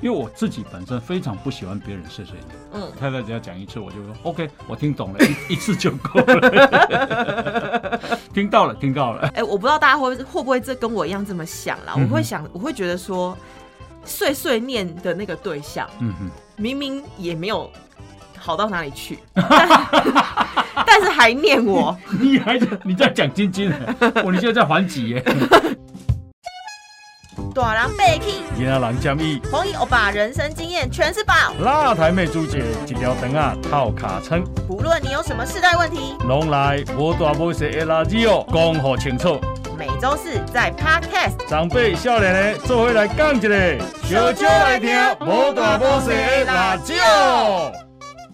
因为我自己本身非常不喜欢别人碎碎念。嗯，太太只要讲一次，我就说 OK，我听懂了，一 一次就够了。听到了，听到了。哎、我不知道大家会会不会这跟我一样这么想啦？嗯我会想，我会觉得说，碎碎念的那个对象嗯哼，明明也没有好到哪里去，但 但是还念我。你还你在讲晶晶？我你现在在还击耶？大人被 k 今仔人建议，红衣欧巴人生经验全是宝，辣台妹主姐一条肠啊套卡称，不论你有什么世代问题，拢来无大无小的垃圾哦，讲好清楚。每周四在 Podcast。长辈少年的做伙来讲一个，小酒来听无大无小的辣椒。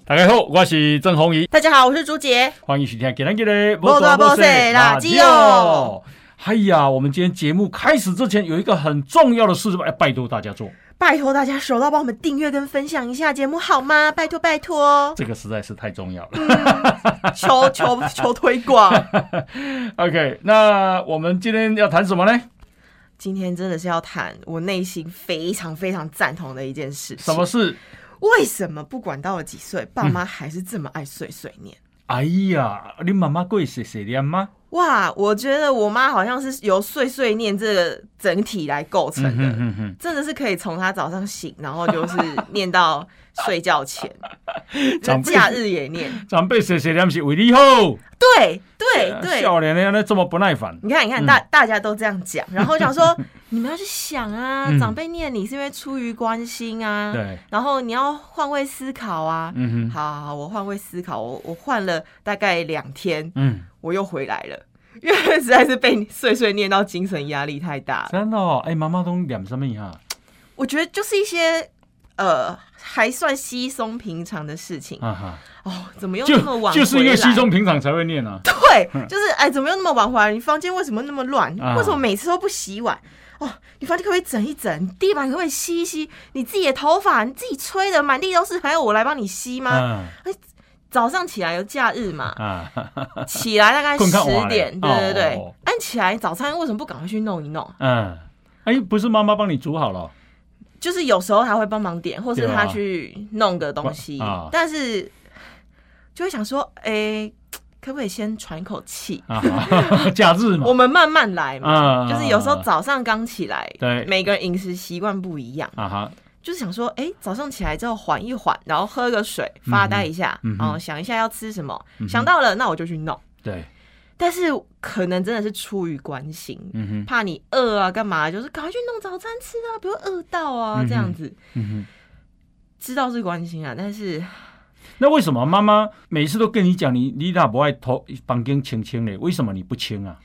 大家好，我是郑宏仪，大家好，我是朱杰。欢迎收听今天的无大无小的辣椒。哎呀，我们今天节目开始之前有一个很重要的事，要拜托大家做，拜托大家手到帮我们订阅跟分享一下节目好吗？拜托拜托，这个实在是太重要了。求求 求推广。OK，那我们今天要谈什么呢？今天真的是要谈我内心非常非常赞同的一件事情。什么？事？为什么不管到了几岁，爸妈还是这么爱碎碎念？哎呀，你妈妈过碎碎念吗？哇，我觉得我妈好像是由碎碎念这个整体来构成的，嗯哼哼真的是可以从她早上醒，然后就是念到睡觉前，长假日也念。长辈碎碎念是为你好，对对对，少年的那这么不耐烦。你看，你看，大大家都这样讲，然后想说，你们要去想啊，嗯。长辈念你是因为出于关心啊，对，然后你要换位思考啊。嗯哼，好好好，我换位思考，我我换了大概两天，嗯，我又回来了，因为实在是被碎碎念到精神压力太大了。真的哦，哎，妈妈都念什么哈？我觉得就是一些呃还算稀松平常的事情啊哈，哦，怎么又就那么晚就是因为稀松平常才会念啊。对，就是哎，怎么又那么晚回来？你房间为什么那么乱？啊为什么每次都不洗碗？哦，你房间可不可以整一整？地板可不可以吸一吸？你自己的头发你自己吹的满地都是，还要我来帮你吸吗？嗯早上起来有假日嘛，啊，起来大概十点，嘞对对对。哦，按起来早餐为什么不赶快去弄一弄？嗯，哎，不是妈妈帮你煮好了？就是有时候他会帮忙点，或是他去弄个东西，啊。但是就会想说，哎、可不可以先喘一口气？啊，假日嘛。我，们慢慢来嘛。啊。就是有时候早上刚起来，对。每个人饮食习惯不一样，啊哈，就是想说，哎、早上起来之后缓一缓，然后喝个水，发呆一下，嗯然后想一下要吃什么，嗯想到了那我就去弄。对，但是可能真的是出于关心，嗯哼，怕你饿啊，干嘛？就是赶快去弄早餐吃啊，不要饿到啊，这样子。嗯哼。知道是关心啊，但是那为什么妈妈每次都跟你讲你你哪不爱头房间清清嘞？为什么你不清啊？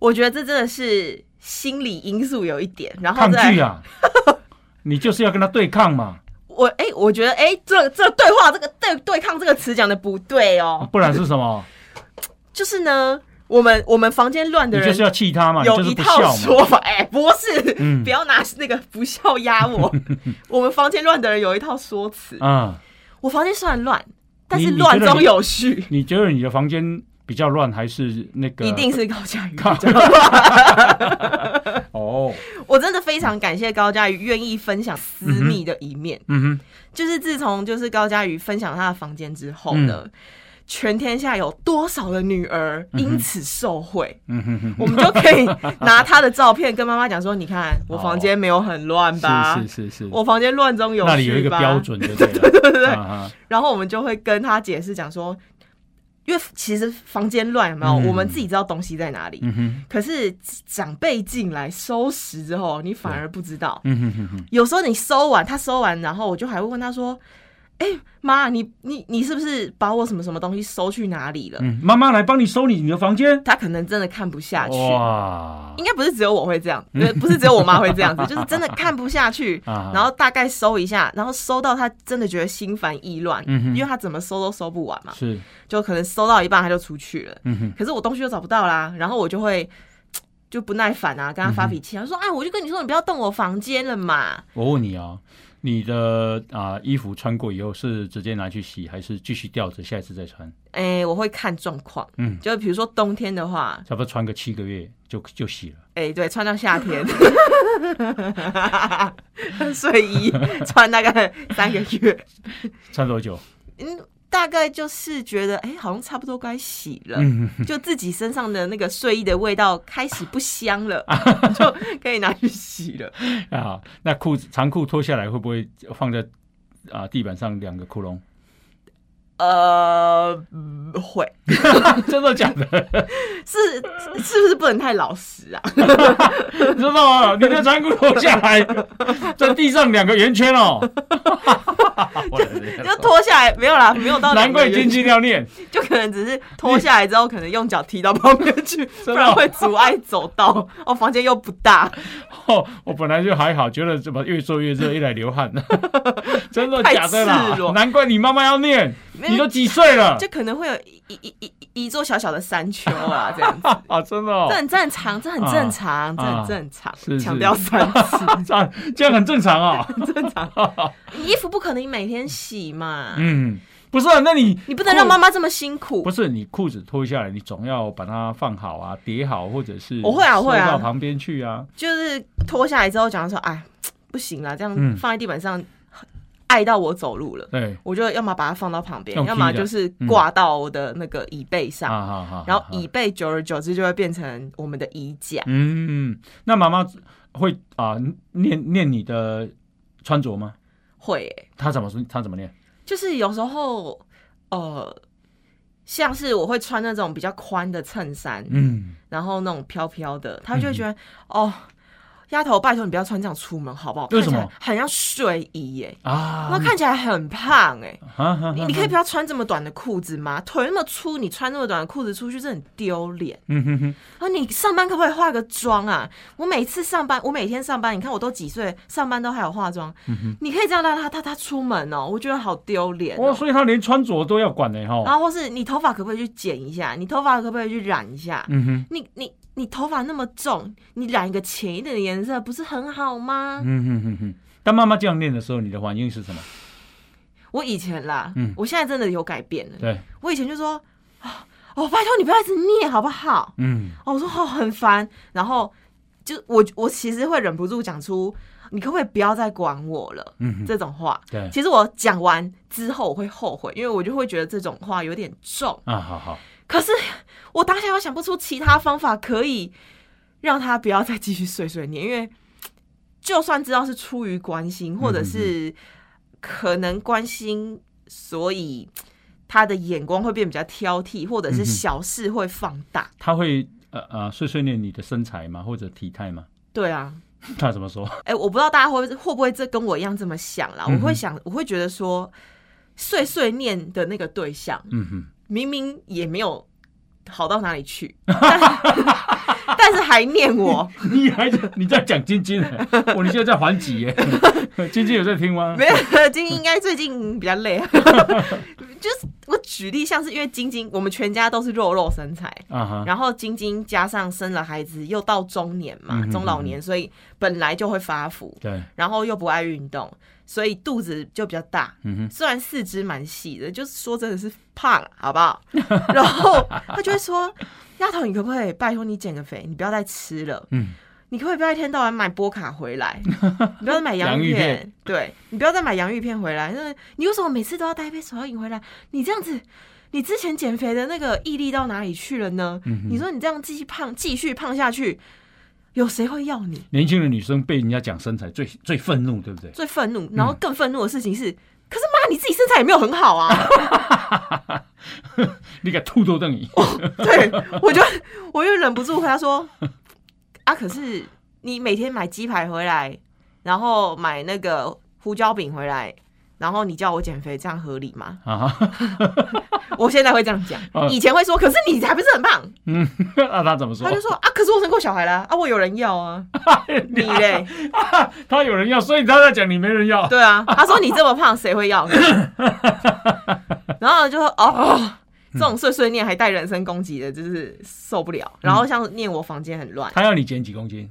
我觉得这真的是心理因素有一点，然后抗拒啊！你就是要跟他对抗嘛，我哎、我觉得哎、这这对话这个对对抗这个词讲的不对哦，不然是什么？就是呢，我们我们房间乱的人你就是要气他嘛，有一套。说法，哎、不是，嗯不要拿那个不孝压我。我们房间乱的人有一套说辞，嗯，我房间虽然乱，但是乱中有序，你觉得你的房间比较乱，还是那个？一定是高佳瑜比靠较乱。哦，我真的非常感谢高佳瑜愿意分享私密的一面。嗯哼，就是自从就是高佳瑜分享她的房间之后嗯。呢，全天下有多少的女儿因此受惠，嗯哼哼。我们就可以拿她的照片跟妈妈讲说：“你看我房间没有很乱吧？是是是是，我房间乱中有序吧？”那里有一个标准，就对了。对对对，然后我们就会跟她解释讲说，因为其实房间乱有没有？嗯。我们自己知道东西在哪里，嗯，可是长辈进来收拾之后，你反而不知道。嗯哼哼哼，有时候你收完，他收完，然后我就还会问他说：“哎、妈，你你你是不是把我什么什么东西收去哪里了？”嗯，妈妈来帮你收你你的房间。他可能真的看不下去。哇，应该不是只有我会这样，呃不是只有我妈会这样子，就是真的看不下去，啊然后大概收一下，然后收到他真的觉得心烦意乱，嗯因为他怎么收都收不完嘛，是，就可能收到一半他就出去了，嗯，可是我东西又找不到啦，然后我就会。就不耐烦啊，跟他发脾气啊，说哎，我就跟你说，你不要动我房间了嘛。我问你啊，你的啊衣服穿过以后是直接拿去洗，还是继续吊着，下一次再穿？哎、我会看状况，嗯，就比如说冬天的话，差不多穿个七个月就就洗了。哎、对，穿到夏天，睡衣穿大概三个月，穿多久？嗯，大概就是觉得哎、好像差不多该洗了。嗯，就自己身上的那个睡衣的味道开始不香了，就可以拿去洗了。啊，那裤子长裤脱下来会不会放在啊地板上两个窟窿？呃，嗯会 真的假的？是是不是不能太老实啊？知道吗？你的长裤脱下来，在地上两个圆圈哦。我的天就脱下来没有啦，没有到难怪两个经济要念，就可能只是脱下来之后，可能用脚踢到旁边去，不然会阻碍走道。哦，房间又不大，哦，我本来就还好，觉得怎么越做越热，一来流汗，真的假的赤啦？难怪你妈妈要念，你都几岁了就可能会有一一一一一座小小的山丘啊，这样子。啊？真的哦这，很正常，这很正常，这啊很正常是，强调三次，这样这样很正常啊。很 正常。你衣服不可能每天洗嘛，嗯，不是啊，那你你不能让妈妈这么辛苦不。是你裤子脱下来，你总要把它放好啊，叠好，或者是我会啊我会啊收到旁边去啊。就是脱下来之后讲说，哎，不行啦，这样嗯放在地板上，碍到我走路了。对，我就要么把它放到旁边，要么就是挂到我的那个椅背上，然后椅背久而久之就会变成我们的衣架。嗯，那妈妈会啊念念你的穿着吗？会欸、她怎么说？她怎么念？就是有时候呃，像是我会穿那种比较宽的衬衫，嗯，然后那种飘飘的，她就会觉得、哦。丫头，拜托你不要穿这样出门好不好？为什么很像睡衣耶、啊，那看起来很胖哎、啊你你可以不要穿这么短的裤子吗？腿那么粗，你穿那么短的裤子出去，这很丢脸。嗯哼哼，啊你上班可不可以化个妆啊？我每次上班，我每天上班，你看我都几岁，上班都还有化妆。你可以这样让他他他出门哦，我觉得好丢脸哦，哦。所以他连穿着都要管呢哈。然后或是你头发可不可以去剪一下？你头发可不可以去染一下？嗯哼，你你你头发那么重，你染一个浅一点的颜色，不是很好吗？嗯哼哼哼。当妈妈这样念的时候，你的反应是什么？我以前啦，嗯我现在真的有改变了。对，我以前就说啊，哦，拜托你不要一直念好不好？嗯哦，我说哦很烦，然后就我我其实会忍不住讲出，你可不可以不要再管我了？嗯哼，这种话，对其实我讲完之后我会后悔，因为我就会觉得这种话有点重。啊，好好，可是我当下又想不出其他方法可以让他不要再继续碎碎念，因为 就算知道是出于关心，或者是可能关心，所以 他的眼光会变比较挑剔，或者是小事会放大。他会呃呃碎碎念你的身材吗？或者体态吗？对啊，他怎么说？哎、我不知道大家会会不会这跟我一样这么想啦？嗯我会想，我会觉得说，碎碎念的那个对象，嗯哼，明明也没有好到哪里去，但 但是还念我，你还在你在讲晶晶呢？哦，你现在在还击耶？晶晶有在听吗？没有，晶晶应该最近比较累。就是我举例，像是因为晶晶，我们全家都是肉肉身材，然后晶晶加上生了孩子，又到中年嘛，嗯哼中老年，所以本来就会发福，对，然后又不爱运动，所以肚子就比较大。嗯哼，虽然四肢蛮细的，就是说真的是胖，好不好？然后他就会说：“丫头，你可不可以拜托你减个肥？你不要再吃了。嗯，你可不可以不要一天到晚买波卡回来？你不要再买洋洋芋芋片片，对你不要再买洋芋片回来。那你为什么每次都要带一杯手摇饮回来？你这样子，你之前减肥的那个毅力到哪里去了呢？嗯你说你这样继续胖，继续胖下去，有谁会要你？年轻的女生被人家讲身材最最愤怒，对不对？最愤怒，然后更愤怒的事情是，可是妈，你自己身材也没有很好啊。你敢吐都瞪你，对，我就我就忍不住回答说：“啊，可是你每天买鸡排回来，然后买那个胡椒饼回来，然后你叫我减肥，这样合理吗啊，？” 我现在会这样讲嗯，以前会说：“可是你还不是很胖嗯，那他怎么？”说他？就说：“啊，可是我生过小孩啦，啊，我有人要啊，你嘞？他有人要，所以他在讲你没人要。对啊。”他说：“你这么胖，谁会要？”然后就说：“哦。”这种碎碎念还带人身攻击的，就是受不了。然后像念我房间很乱，他要你减几公斤？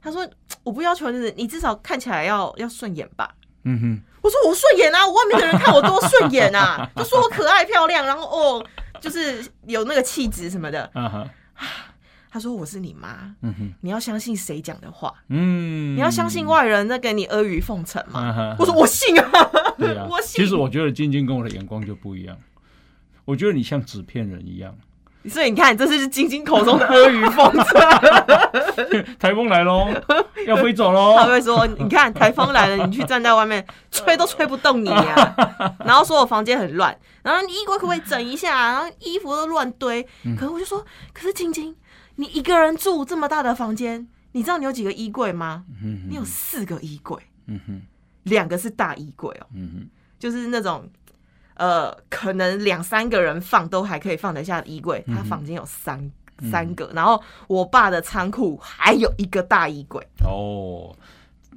他说我不要求就是你至少看起来要要顺眼吧。嗯哼，我说我顺眼啊，我外面的人看我多顺眼啊，都说我可爱漂亮，然后哦，就是有那个气质什么的。啊哈，他说我是你妈，嗯哼，你要相信谁讲的话，嗯，你要相信外人在给你阿谀奉承啊嘛。哈，我说我信啊，对啊 我，信。其实我觉得晶晶跟我的眼光就不一样，我觉得你像纸片人一样。所以你看，这是晶晶口中的阿谀奉承。台风来喽，要飞走喽。他会说：“你看台风来了，你去站在外面，吹都吹不动你呀、然后说我房间很乱，然后你衣柜可不可以整一下？然后衣服都乱堆。嗯可是我就说，可是晶晶，你一个人住这么大的房间，你知道你有几个衣柜吗？嗯你有四个衣柜，两个是大衣柜哦，嗯，就是那种。”呃，可能两三个人放都还可以放得下的衣柜，他房间有三、三个，然后我爸的仓库还有一个大衣柜，哦，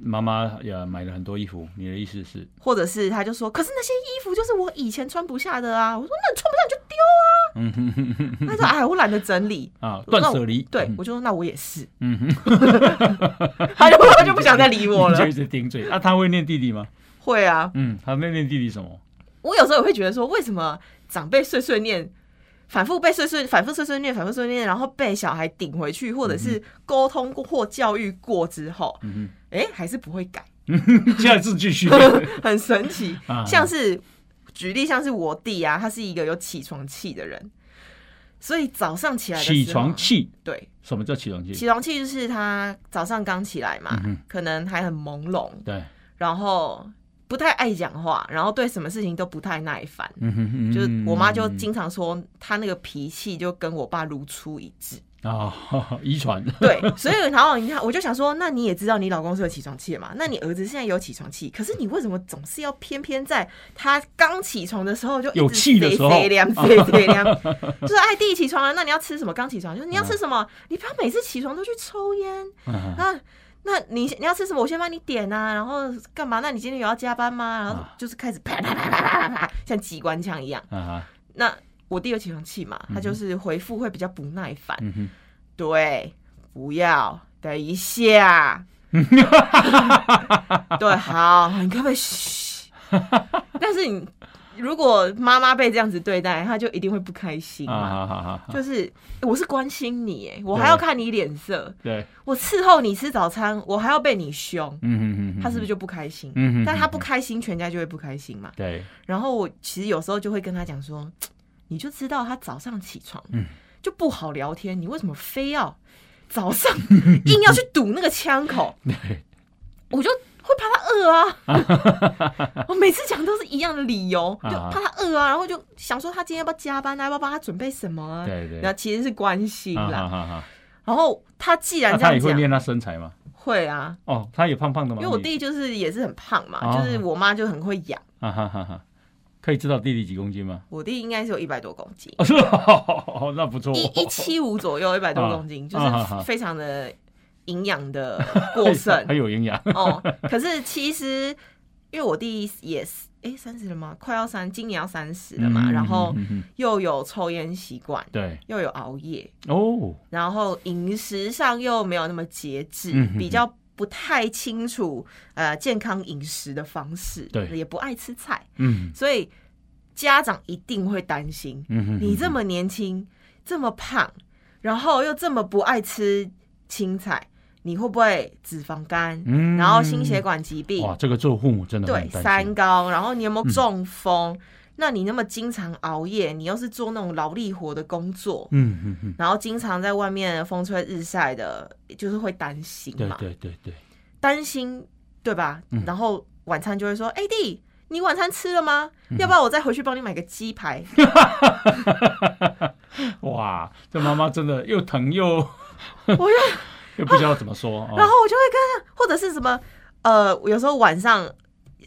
妈妈也买了很多衣服，你的意思是？或者是他就说，可是那些衣服就是我以前穿不下的啊。我说那你穿不下你就丢啊。嗯哼哼哼哼他说哎，我懒得整理。啊，断舍离。对嗯，我就说那我也是。嗯哼，他就他就不想再理我了 你就一。直顶嘴。啊，他会念弟弟吗？会啊，嗯，他会念弟弟什么？我有时候也会觉得说，为什么长辈碎碎念，反复被碎碎反复碎碎念，反复碎碎念，然后被小孩顶回去，或者是沟通过或教育过之后，嗯哎、还是不会改，哼，下次继续。很神奇。啊 像是举例，像是我弟啊，他是一个有起床气的人，所以早上起来起床气，对，什么叫起床气？起床气就是他早上刚起来嘛，嗯可能还很朦胧，对，然后不太爱讲话，然后对什么事情都不太耐烦。嗯哼嗯就是我妈就经常说她那个脾气就跟我爸如出一辙。啊，遗传。对，所以然后你看，我就想说，那你也知道你老公是有起床气的嘛？那你儿子现在有起床气，可是你为什么总是要偏偏在他刚起床的时候就有气的时候飞凉 飞飞凉，就是哎弟起床了，那你要吃什么？刚起床就是你要吃什么？你不要每次起床都去抽烟。那你你要吃什么？我先帮你点啊，然后干嘛？那你今天有要加班吗？然后啊就是开始 啪啪啪啪啪啪啪，像机关枪一样。啊，那我弟有起床气嘛，他就是回复会比较不耐烦。嗯，对，不要，等一下。对，好，你可不可以嘘？但是你如果妈妈被这样子对待，她就一定会不开心啊，嘛。就是我是关心你，哎，我还要看你脸色，对，我伺候你吃早餐，我还要被你凶，嗯哼哼哼，他是不是就不开心？嗯哼，但他不开心，全家就会不开心嘛。对，然后我其实有时候就会跟他讲说，你就知道他早上起床，嗯。就不好聊天，你为什么非要早上硬要去堵那个枪口？对，我就会怕他饿啊。我每次讲都是一样的理由，就啊怕他饿啊，然后就想说他今天要不要加班啊，要不要帮他准备什么啊？对对那其实是关心啊啦。然后他既然那这样讲，他也会练他身材吗？会啊，哦，他也胖胖的吗？因为我你弟就是也是很胖嘛，哦就是我妈就很会养。啊哈哈哈，可以知道弟弟几公斤吗？我弟应该是有一百多公斤，哦，那不错，一一七五左右，一百多公斤，就是非常的营养的 过剩很有营养。哦。可是其实因为我弟也是，哎，三十了吗？快要三，今年要三十了嘛，嗯然后又有抽烟习惯，对又有熬夜，哦，然后饮食上又没有那么节制，嗯比较不太清楚呃健康饮食的方式，对也不爱吃菜，嗯所以家长一定会担心。嗯哼，你这么年轻，这么胖，然后又这么不爱吃青菜，你会不会脂肪肝？嗯然后心血管疾病，哇，这个做父母真的对三。高，然后你有没有中风？那你那么经常熬夜，你又是做那种劳力活的工作，嗯嗯嗯，然后经常在外面风吹日晒的，就是会担心对嘛，对对对，担心对吧？嗯然后晚餐就会说：“哎、弟，你晚餐吃了吗？嗯要不要我再回去帮你买个鸡排？” 哇，这妈妈真的又疼又 我就又不知道怎么说哦。然后我就会跟他，或者是什么，呃，有时候晚上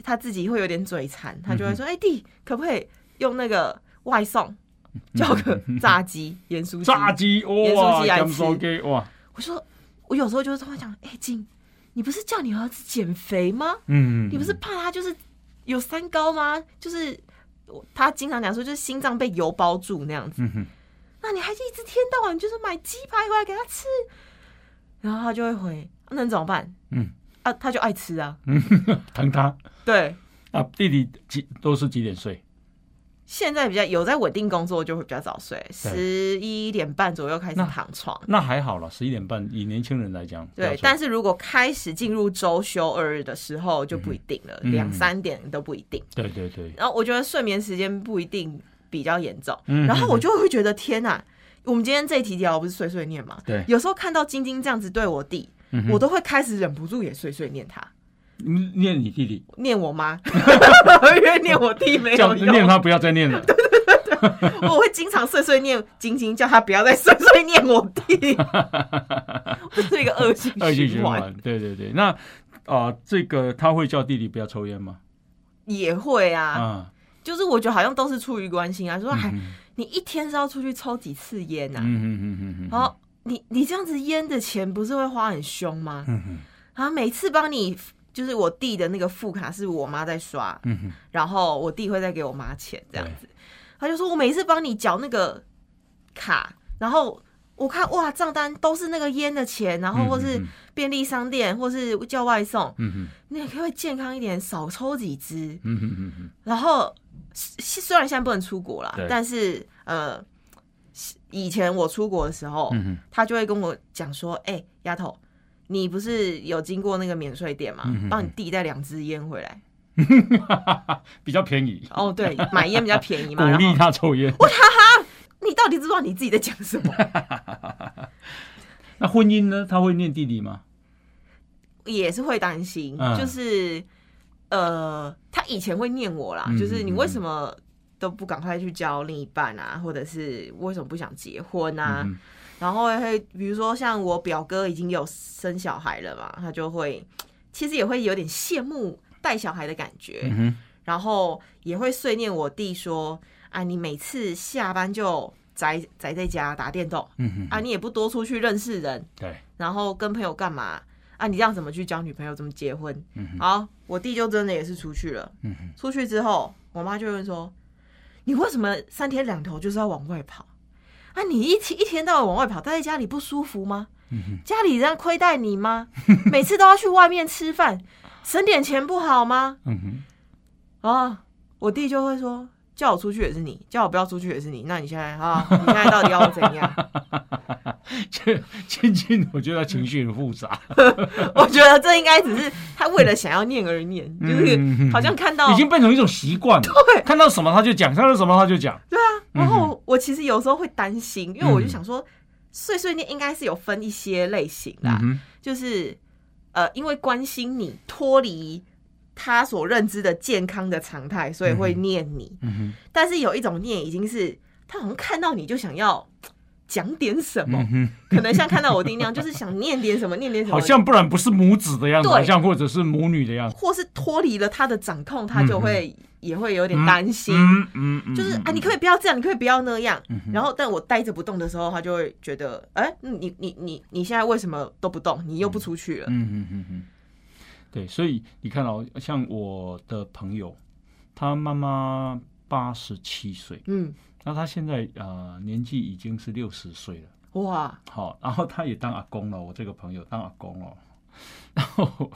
他自己会有点嘴馋，他就会说：“哎、弟，可不可以用那个外送 叫个炸鸡、盐酥鸡？”炸鸡盐，酥鸡来吃我说，我有时候就是会讲：“哎、金，你不是叫你儿子减肥吗？嗯，你不是怕他就是有三高吗？就是他经常讲说，就是心脏被油包住那样子。嗯，那你还是一直天到晚就是买鸡排回来给他吃，然后他就会回，那能怎么办？嗯啊，他就爱吃啊。疼他对，啊，弟弟几都是几点睡？现在比较有在稳定工作，就会比较早睡，十一点半左右开始躺床。那还好了，十一点半，以年轻人来讲，对，但是如果开始进入周休二日的时候，就不一定了，嗯两三点都不一定。对对对，然后我觉得睡眠时间不一定比较严重，嗯然后我就会觉得天哪，我们今天这一题聊不是碎碎念嘛？对。有时候看到晶晶这样子对我弟，嗯我都会开始忍不住也碎碎念他，嗯念你弟弟，念我妈，因为念我弟没叫有用，念他不要再念了。我会经常碎碎念晶晶，叫他不要再碎碎念我弟，这是一个恶性恶性循循环，环，对对对。那啊、这个他会叫弟弟不要抽烟吗？也会啊，啊，就是我觉得好像都是出于关心啊，说还嗯你一天是要出去抽几次烟呐、啊？嗯嗯嗯嗯嗯，然后你你这样子烟的钱不是会花很凶吗？嗯嗯然后每次帮你，就是我弟的那个副卡是我妈在刷，嗯哼，然后我弟会再给我妈钱这样子。他就说我每次帮你缴那个卡，然后我看哇账单都是那个烟的钱，然后或是嗯便利商店或是叫外送，嗯嗯你可不可以健康一点，少抽几支？嗯哼嗯嗯然后虽虽然现在不能出国了，但是呃，以前我出国的时候，嗯他就会跟我讲说：“哎、丫头，你不是有经过那个免税店吗？帮你弟带两支烟回来。嗯，比较便宜，哦，对，买烟比较便宜嘛。鼓励他抽烟。你到底知不知道你自己在讲什么？那婚姻呢？他会念弟弟吗？也是会担心，嗯就是呃，他以前会念我啦，嗯就是你为什么都不赶快去交另一半啊，或者是为什么不想结婚啊？嗯然后会比如说像我表哥已经有生小孩了嘛，他就会其实也会有点羡慕带小孩的感觉，嗯，然后也会碎念我弟说：“啊，你每次下班就宅宅在家打电动嗯，啊，你也不多出去认识人，对，然后跟朋友干嘛啊？你这样怎么去交女朋友？怎么结婚？”嗯，好，我弟就真的也是出去了。嗯，出去之后，我妈就会问说：“你为什么三天两头就是要往外跑？啊，你一天一天到晚往外跑，待在家里不舒服吗？嗯，家里人亏待你吗？每次都要去外面吃饭，省点钱不好吗？”嗯哼，啊，我弟就会说，叫我出去也是你，叫我不要出去也是你。那你现在啊，你现在到底要我怎样？这青青，我觉得他情绪很复杂，我觉得这应该只是他为了想要念而念，就是嗯好像看到已经变成一种习惯了。对看到什么他就讲，看到什么他就讲。对啊。然后我其实有时候会担心，因为我就想说，碎碎念应该是有分一些类型的就是呃，因为关心你脱离他所认知的健康的常态，所以会念你。嗯哼，但是有一种念已经是他好像看到你就想要讲点什么，嗯可能像看到我弟那样，就是想念点什么，念点什哼，么，好像不然不是母子的样子，好像或者是母女的样子。或是脱离了他的掌控，他就会、也会有点担心。嗯嗯嗯，就是啊，你可以不要这样，你可以不要那样。然后，但我呆着不动的时候，他就会觉得，哎、你你你你现在为什么都不动？你又不出去了？嗯嗯嗯嗯，对，所以你看哦，像我的朋友，他妈妈八十七岁，嗯，那他现在呃年纪已经是六十岁了，哇，好，然后他也当阿公了，我这个朋友当阿公了，然后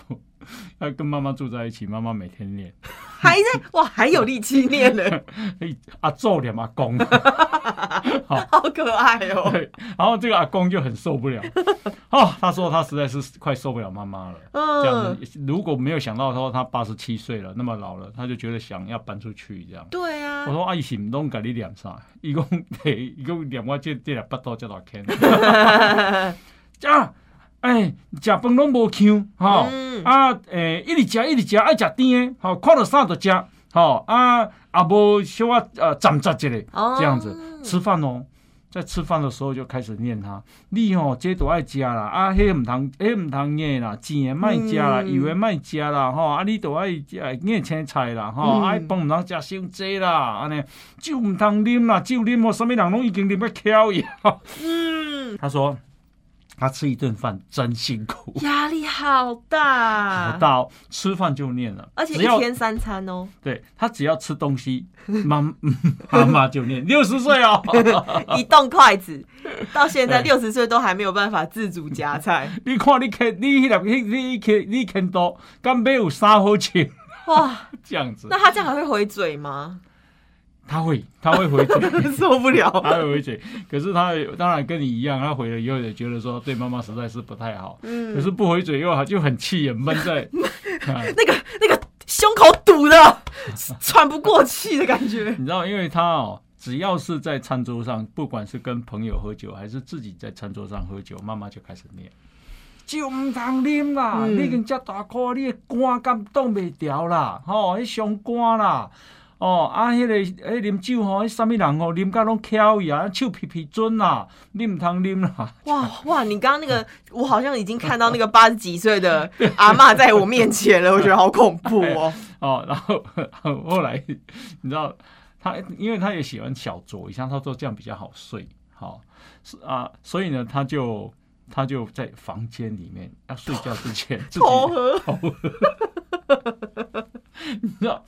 他跟妈妈住在一起，妈妈每天练，还在哇，还有力气念呢，哎阿揍脸阿公，好可爱哦。对，然后这个阿公就很受不了，哦，他说他实在是快受不了妈妈了。这样嗯，子，如果没有想到说他八十七岁了，那么老了，他就觉得想要搬出去这样。对啊我，说阿姨是唔拢甲你念啥？伊讲嘿，伊讲念我这这两巴肚这大坑。啊，哎，食饭拢无腔，吼、嗯啊，诶、一直食一直食，爱食甜的，吼、看到啥就食，吼、啊，啊无小啊呃 giảm 杂一下，哦这样子吃饭哦。在吃饭的时候就开始念他，你吼、这都爱食啦，啊，迄毋通，迄毋通硬啦，甜的莫食啦，嗯油的莫食啦，吼、啊，你都爱食硬青菜啦，吼、嗯啊，饭唔通食伤济啦，安尼酒毋通啉啦，酒啉哦，啥物人拢已经啉要翘去。嗯，他说，他吃一顿饭真辛苦，压力好大，好大哦，吃饭就念了，而且一天三餐哦，对他只要吃东西，妈妈妈就念。六十岁哦，一动筷子，到现在六十岁都还没有办法自主夹菜，你看你啃你迄粒你你啃你啃多，干没有啥好吃哇！这样子。那，他这样还会回嘴吗？他会他会回嘴。受不了，他会回嘴，可是他当然跟你一样，他回了以后也觉得说对妈妈实在是不太好，嗯可是不回嘴又就很气，也闷在，啊那个那个胸口堵的喘不过气的感觉。你知道，因为他哦，只要是在餐桌上，不管是跟朋友喝酒，还是自己在餐桌上喝酒，妈妈就开始念。就唔通啉啦！嗯你已经遮大颗，你的肝敢挡袂掉啦，吼、迄伤肝啦，哦，啊，迄、个迄啉酒吼，迄啥物人吼，啉甲拢翘伊啊，手皮皮准啦，你唔通啉啦。哇 哇！你刚刚那个，我好像已经看到那个八十几岁的 阿嬷在我面前了，我觉得好恐怖哦。哦，然后后来你知道他，因为他也喜欢小酌一下，他说这样比较好睡，好、是啊，所以呢，他就他就在房间里面要睡觉之前自己偷喝，你知道，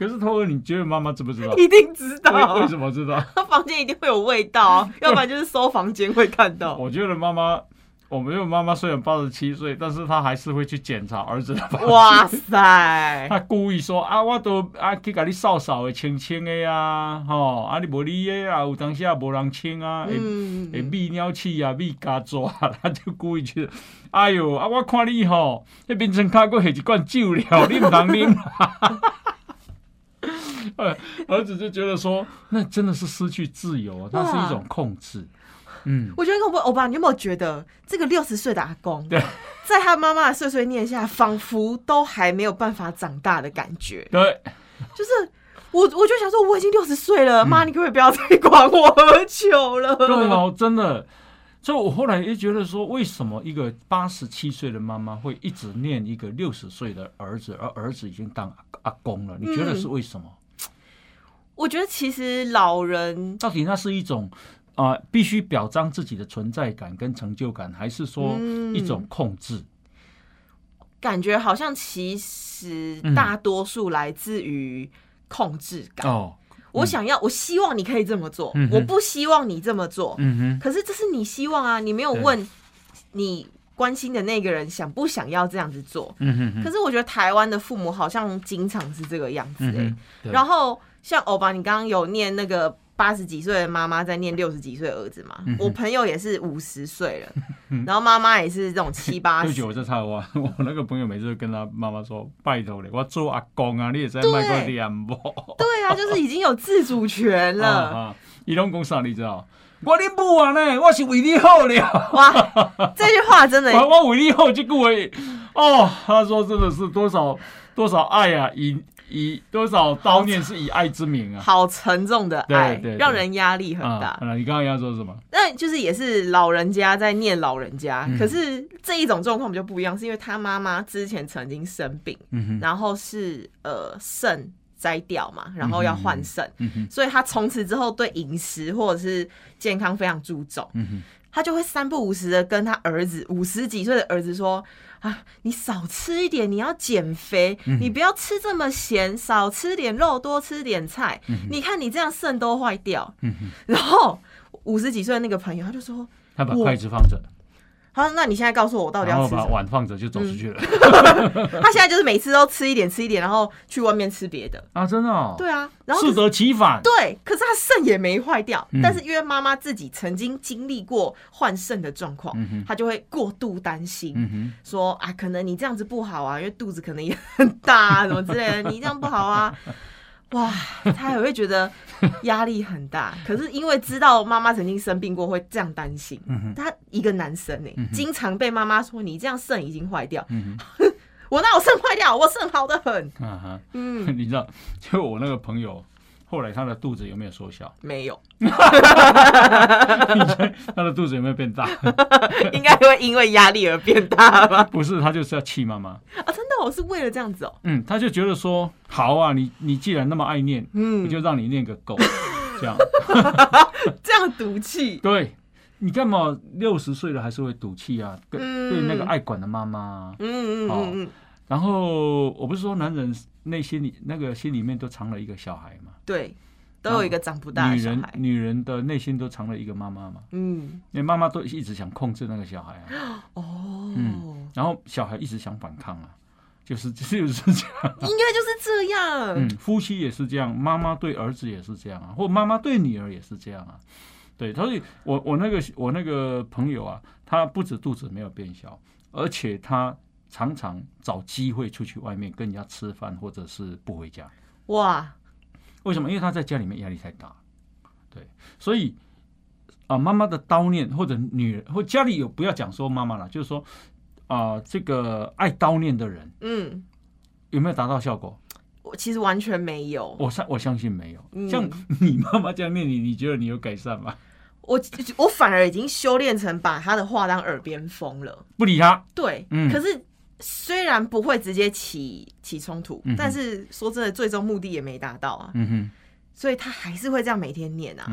可是偷喝，你觉得妈妈知不知道？一定知道为，什么知道？他房间一定会有味道啊，要不然就是搜房间会看到。我觉得妈妈，我们因为妈妈虽然八十七岁，但是她还是会去检查儿子的房间。哇塞！她故意说啊，我都啊去给你扫扫的、清清的呀，吼，啊你无理的啊，有当时也无人清啊，会嗯会泌尿器啊、泌家抓，她就故意去，哎哟啊，我看你吼，那面床骹佫下一罐酒了，你唔通啉。呃 儿子就觉得说，那真的是失去自由啊，它是一种控制。嗯，我觉得欧巴，欧巴，你有没有觉得这个六十岁的阿公，对在他妈妈的碎碎念下，仿佛都还没有办法长大的感觉？对，就是我，我就想说，我已经六十岁了，妈，你可不可以不要再管我喝酒了？对哦，真的。所以我后来也觉得说，为什么一个八十七岁的妈妈会一直念一个六十岁的儿子，而儿子已经当阿阿公了？你觉得是为什么？我觉得其实老人，到底那是一种啊、呃必须表彰自己的存在感跟成就感，还是说嗯一种控制？感觉好像其实嗯大多数来自于控制感。哦，我想要，我希望你可以这么做，嗯我不希望你这么做。嗯哼，可是这是你希望啊，你没有对问你关心的那个人想不想要这样子做。嗯哼哼，可是我觉得台湾的父母好像经常是这个样子、然后像欧巴，你刚刚有念那个八十几岁的妈妈在念六十几岁的儿子嘛？嗯我朋友也是五十岁了，然后妈妈也是这种七八 对不起，十。我这插话，我那个朋友每次都跟他妈妈说：“拜托你，我做阿公啊，你也在卖个脸不？” 对啊，就是已经有自主权了。啊，伊拢讲啥你知道？我恁母啊呢，我是为你好了。哇，这句话真的我我为你好这句话，哦，他说真的是多少多少爱啊，以以多少悼念是以爱之名啊。好沉重的爱，对对对让人压力很大。啊，你刚刚要说什么？那就是也是老人家在念老人家，嗯可是这一种状况比较不一样，是因为他妈妈之前曾经生病，嗯，然后是呃肾摘掉嘛，然后要换肾，所以他从此之后对饮食或者是健康非常注重，嗯，他就会三不五时的跟他儿子五十几岁的儿子说。啊，你少吃一点，你要减肥，嗯你不要吃这么咸，少吃点肉，多吃点菜。你看你这样肾都坏掉。然后五十几岁的那个朋友他就说他把筷子放着，：“好，那你现在告诉我我到底然后把要吃什么？”碗放着就走出去了。他现在就是每次都吃一点吃一点，然后去外面吃别的。啊，真的哦，对啊，然后适得其反。对，可是他肾也没坏掉，嗯但是因为妈妈自己曾经经历过换肾的状况，嗯，他就会过度担心，嗯，说啊，可能你这样子不好啊，因为肚子可能也很大啊，什么之类的，你这样不好啊。哇，他也会觉得 压力很大。可是因为知道妈妈曾经生病过，会这样担心。嗯，他一个男生呢、嗯经常被妈妈说你这样肾已经坏掉。我那有肾坏掉？我肾好的很。啊哈，嗯，你知道，就我那个朋友，后来他的肚子有没有缩小？没有，他的肚子有没有变大？应该会因为压力而变大吧？不是，他就是要气妈妈。啊，真的，我是为了这样子哦、嗯，他就觉得说，好啊，你你既然那么爱念，嗯我就让你念个够，这样这样赌气。对。你干嘛六十岁了还是会赌气啊？跟嗯对那个爱管的妈妈啊、嗯嗯嗯嗯，然后我不是说男人内心里那个心里面都藏了一个小孩嘛，对，都有一个长不大的女人小孩。女人的内心都藏了一个妈妈嘛，嗯，因为妈妈都一直想控制那个小孩啊，哦，嗯然后小孩一直想反抗啊，就是 就是这样。应该就是这样。嗯，夫妻也是这样，妈妈对儿子也是这样啊，或妈妈对女儿也是这样啊。对，所以我我那个我那个朋友啊，他不止肚子没有变小，而且他常常找机会出去外面跟人家吃饭，或者是不回家。哇，为什么？因为他在家里面压力太大。对，所以啊、妈妈的叨念或者女人或家里有不要讲说妈妈了，就是说啊、这个爱叨念的人嗯，有没有达到效果？我其实完全没有。我相我相信没有。嗯像你妈妈这样念你，你觉得你有改善吗？我我反而已经修炼成把他的话当耳边风了。不理他，对，嗯可是虽然不会直接起起冲突，嗯但是说真的，最终目的也没达到啊，嗯哼，所以他还是会这样每天念啊，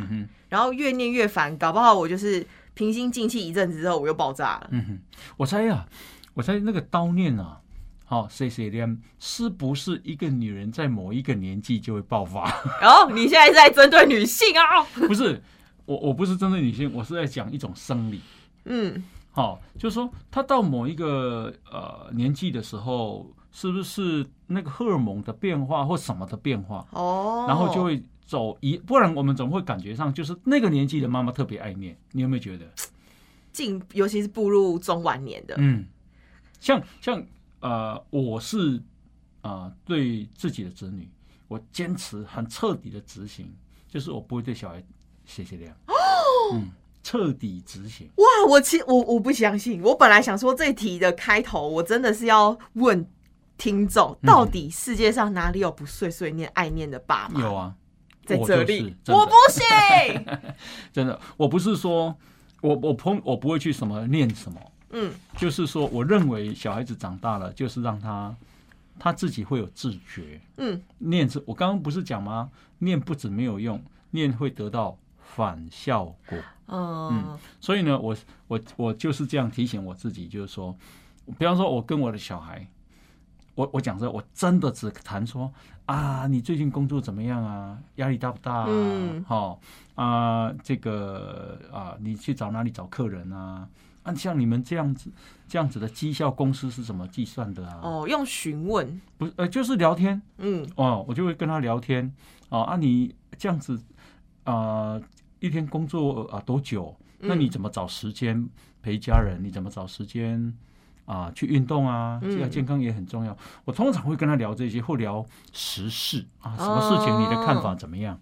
然后越念越烦，搞不好我就是平心静气一阵子之后，我又爆炸了。嗯哼。我猜啊，我猜那个叨念啊，好、谁谁念，是不是一个女人在某一个年纪就会爆发？然 后你现在是在针对女性啊？不是，我我不是针对女性，我是在讲一种生理。嗯，好、就是说，他到某一个呃年纪的时候，是不是那个荷尔蒙的变化或什么的变化，哦，然后就会走一，不然我们总会感觉上就是那个年纪的妈妈特别爱念，你有没有觉得？进，尤其是步入中晚年的，嗯，像像呃，我是啊、呃对自己的子女，我坚持很彻底的执行，就是我不会对小孩谢谢量。嗯，彻底执行。哇，我其我我不相信，我本来想说这题的开头，我真的是要问听众，嗯到底世界上哪里有不碎碎念、爱念的爸妈？有啊，在这里，我不信。真的，我不是说我我碰我不会去什么念什么，嗯就是说我认为小孩子长大了，就是让他他自己会有自觉。嗯，念是，我刚刚不是讲吗？念不止没有用，念会得到反效果。嗯所以呢，我我我就是这样提醒我自己，就是说，比方说，我跟我的小孩，我我讲说，我真的只谈说啊，你最近工作怎么样啊？压力大不大啊？嗯好啊，这个啊，你去找哪里找客人啊？啊，像你们这样子这样子的绩效公司是怎么计算的啊？哦，用询问，不是，呃，就是聊天嗯哦，我就会跟他聊天哦啊，你这样子啊、一天工作啊多久？那你嗯怎么找时间陪家人？你怎么找时间啊去运动啊？嗯这个健康也很重要。我通常会跟他聊这些，或聊时事啊，什么事情你的看法怎么样？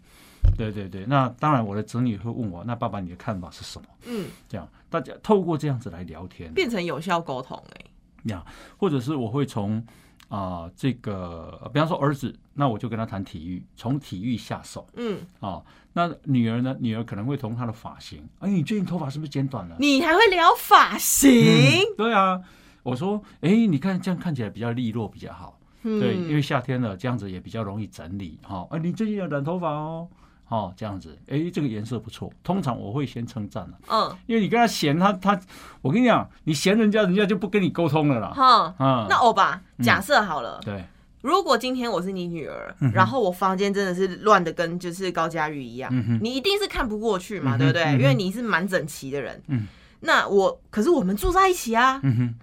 对对对，那当然我的子女会问我，那爸爸你的看法是什么？嗯，这样大家透过这样子来聊天，变成有效沟通哎、呀，或者是我会从啊、这个，比方说儿子，那我就跟他谈体育，从体育下手嗯，啊。那女儿呢？女儿可能会从她的发型，哎，你最近头发是不是剪短了？你还会聊发型？嗯对啊，我说，哎，你看这样看起来比较利落，比较好。嗯对，因为夏天了，这样子也比较容易整理哈。啊，你最近有染头发哦，哦，这样子，哎，这个颜色不错。通常我会先称赞了，嗯。因为你跟他嫌他他，我跟你讲，你嫌人家，人家就不跟你沟通了啦。哈，啊，那欧巴，假设好了，对，如果今天我是你女儿，嗯然后我房间真的是乱的跟就是高佳瑜一样，嗯你一定是看不过去嘛，嗯对不对？嗯因为你是蛮整齐的人。嗯。那我可是我们住在一起啊，嗯哼，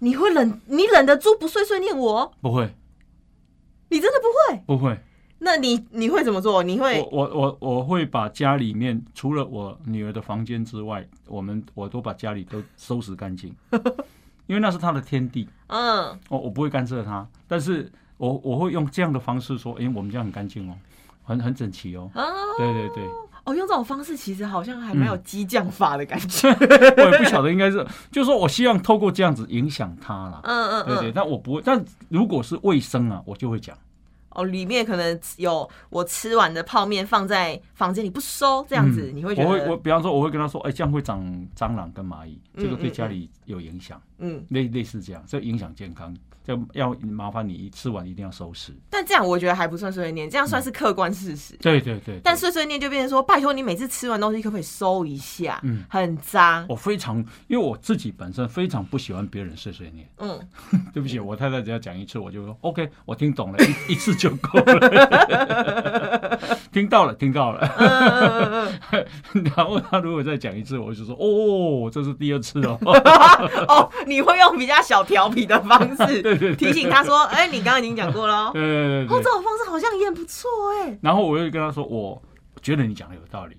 你会忍你忍得住不碎碎念我？不会。你真的不会？不会，那你你会怎么做？你会我我我我会把家里面除了我女儿的房间之外，我们我都把家里都收拾干净，因为那是她的天地，嗯我我不会干涉她，但是我我会用这样的方式说，诶，我们家很干净哦，很很整齐哦，啊对对对，哦，用这种方式其实好像还蛮有激将法的感觉。我也不晓得应该是，就是说我希望透过这样子影响她啦。嗯嗯对对，嗯，但我不会。但如果是卫生啊，我就会讲。哦，里面可能有我吃完的泡面放在房间里不收，这样子、嗯你会觉得我会我比方说，我会跟他说，哎、这样会长蟑螂跟蚂蚁，这个对家里有影响，嗯类类似这样，这影响健康。就要麻烦你吃完一定要收拾。但这样我觉得还不算碎碎念，这样算是客观事实。对对对，但碎碎念就变成说，拜托你每次吃完东西可不可以收一下？嗯很脏。我非常，因为我自己本身非常不喜欢别人碎碎念。嗯，对不起，我太太只要讲一次，我就说 OK，我听懂了，一 一次就够了。听到了，听到了。然后他如果再讲一次，我就说哦，这是第二次哦。哦，你会用比较小调皮的方式对对对提醒他说：“哎、你刚刚已经讲过了哦。对对对哦，这种方式好像也很不错哎。然后我又跟他说，我觉得你讲的有道理，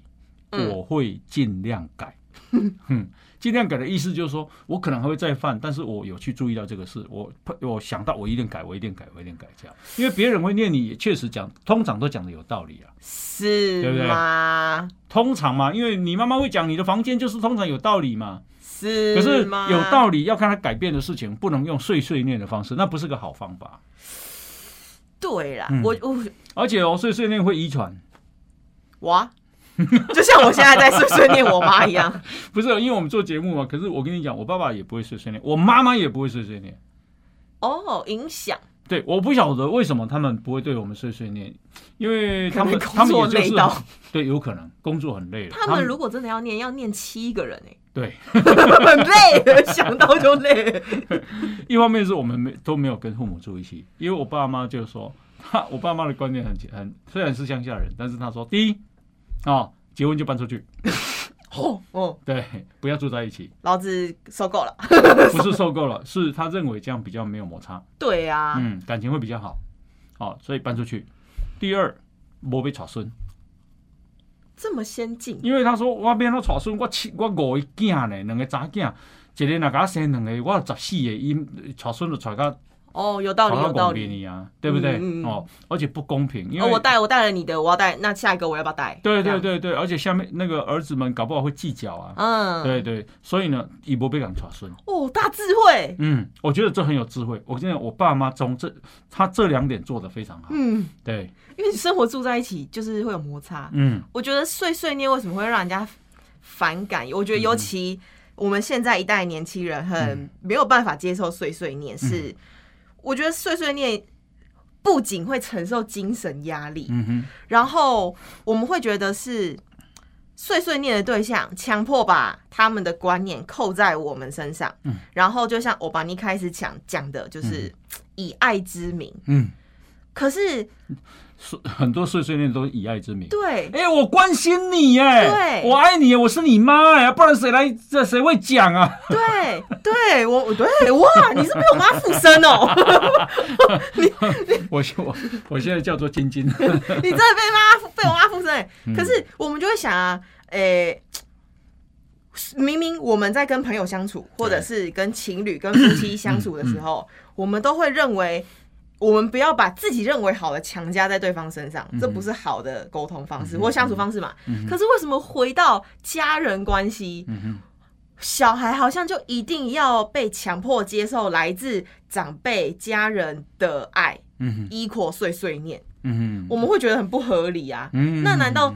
嗯我会尽量改。嗯，尽量改的意思就是说，我可能还会再犯，但是我有去注意到这个事，我我想到我一定改，我一定改，我一定改，这样。因为别人会念你，也确实讲，通常都讲的有道理啊。对是不对吗？通常嘛，因为你妈妈会讲你的房间就是通常有道理嘛。是可是？有道理要看他改变的事情，不能用碎碎念的方式，那不是个好方法。对啦，嗯我我而且哦，碎碎念会遗传，哇，就像我现在在碎碎念我妈一样。不是因为我们做节目嘛。可是我跟你讲，我爸爸也不会碎碎念，我妈妈也不会碎碎念。哦，影响对，我不晓得为什么他们不会对我们碎碎念，因为他们他们也就是工作累到对，有可能工作很累了。他们如果真的要念，要念七个人哎，对，很累，想到就累。一方面是我们没都没有跟父母住一起，因为我爸妈就说，他我爸妈的观念很很，虽然是乡下人，但是他说，第一，哦，结婚就搬出去，哦哦，对，不要住在一起，老子受够了。不是受够了，是他认为这样比较没有摩擦，对啊，嗯，感情会比较好，哦，所以搬出去。第二，莫被吵孙，这么先进，因为他说我变到娶孙，我七我五个囝呢，两个查囝，一个若甲我生两个，我十四个，伊娶孙就娶到哦，有道理，有道理。你啊，对不对？嗯嗯嗯哦，而且不公平，因哦，为我带我带了你的，我要带，那下一个我要不要带？对对对对，而且下面那个儿子们搞不好会计较啊。嗯，对对，所以呢，以不被敢传孙。哦，大智慧，嗯，我觉得这很有智慧。我现在我爸妈从这他这两点做的非常好。嗯，对，因为生活住在一起就是会有摩擦。嗯我觉得碎碎念为什么会让人家反感？我觉得尤其我们现在一代年轻人很没有办法接受碎碎念，是我觉得碎碎念不仅会承受精神压力，嗯哼，然后我们会觉得是碎碎念的对象，强迫把他们的观念扣在我们身上。嗯然后就像欧巴尼开始讲讲的，就是以爱之名。嗯，可是碎 很多碎碎念都以爱之名。对哎、我关心你耶，对我爱你耶，我是你妈哎，不然谁来这谁会讲啊？对对，我对哇，你是被我妈附身哦，我我我现在叫做晶晶，你真的被妈被我妈附身欸。嗯可是我们就会想啊，诶、明明我们在跟朋友相处，或者是跟情侣、跟夫妻相处的时候，我们都会认为。我们不要把自己认为好的强加在对方身上，这不是好的沟通方式或相处方式嘛？可是为什么回到家人关系，小孩好像就一定要被强迫接受来自长辈、家人的爱，依括碎碎念，我们会觉得很不合理啊。嗯。那难道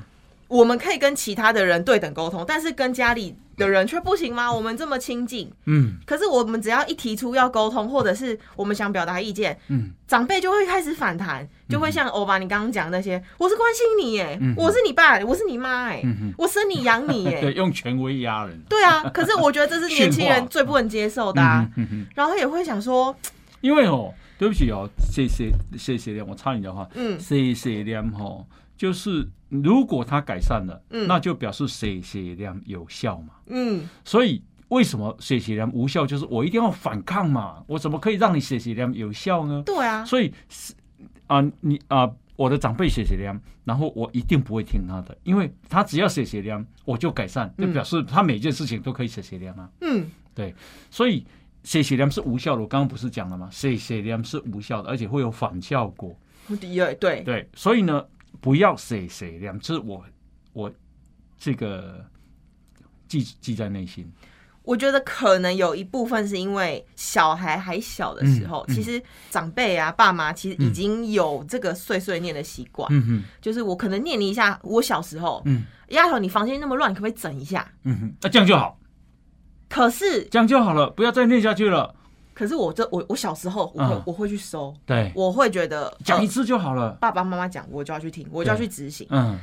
我们可以跟其他的人对等沟通，但是跟家里的人却不行吗？我们这么亲近，嗯。可是我们只要一提出要沟通，或者是我们想表达意见，嗯。长辈就会开始反弹，就会像欧巴你刚刚讲的那些，我是关心你耶，嗯。我是你爸，我是你妈哎，我生你养你 对，耶。用权威压人。对啊，可是我觉得这是年轻人最不能接受的、啊。嗯，哼嗯然后也会想说，因为哦，对不起哦，谢谢谢谢亮，我插你的话，嗯。谢谢亮哈，就是如果它改善了，嗯那就表示写写量有效嘛。嗯，所以为什么写写量无效？就是我一定要反抗嘛，我怎么可以让你写写量有效呢？对啊，所以是啊、你啊、我的长辈写写量，然后我一定不会听他的，因为他只要写写量，我就改善，就嗯表示他每件事情都可以写写量啊。嗯对所以写写量是无效的，我刚刚不是讲了吗？写写量是无效的，而且会有反效果。对对，对，所以呢，不要谁谁两，这是我我这个记记在内心。我觉得可能有一部分是因为小孩还小的时候，嗯嗯其实长辈啊、爸妈其实已经有这个碎碎念的习惯，嗯哼，就是我可能念你一下，我小时候，嗯丫头你房间那么乱，你可不可以整一下？嗯哼，那、这样就好，可是这样就好了，不要再念下去了。可是我这我我小时候我会、嗯。我会去搜，对，我会觉得讲一呃次就好了。爸爸妈妈讲，我就要去听，我就要去执行。嗯。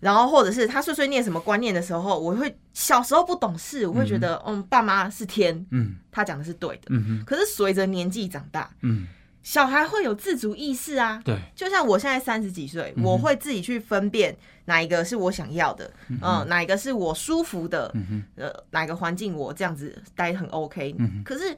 然后或者是他碎碎念什么观念的时候，我会小时候不懂事，我会觉得嗯爸妈是天，嗯。他讲的是对的。嗯哼。可是随着年纪长大，嗯，小孩会有自主意识啊。对，就像我现在三十几岁，嗯我会自己去分辨哪一个是我想要的，嗯、哪一个是我舒服的，嗯呃，哪个环境我这样子待很 OK。嗯哼。可是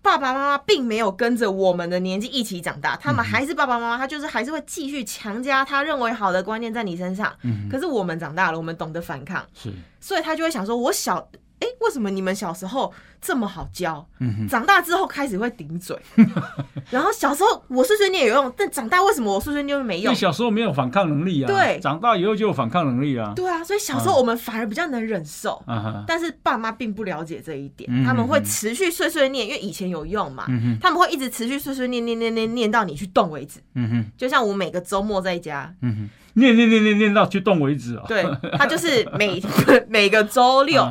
爸爸妈妈并没有跟着我们的年纪一起长大，嗯他们还是爸爸妈妈，他就是还是会继续强加他认为好的观念在你身上。嗯可是我们长大了，我们懂得反抗，是，所以他就会想说：我小。哎、为什么你们小时候这么好教？长大之后开始会顶嘴，然后小时候我碎碎念有用，但长大为什么我碎碎念没用因为？小时候没有反抗能力啊，对长大以后就有反抗能力啊。对啊，所以小时候我们反而比较能忍受，但是爸妈并不了解这一点，嗯他们会持续碎碎念，因为以前有用嘛，他们会一直持续碎碎念念念念念到你去动为止。嗯哼就像我每个周末在家，嗯哼，念念念念念到去动为止啊。对 他就是每 每个周六，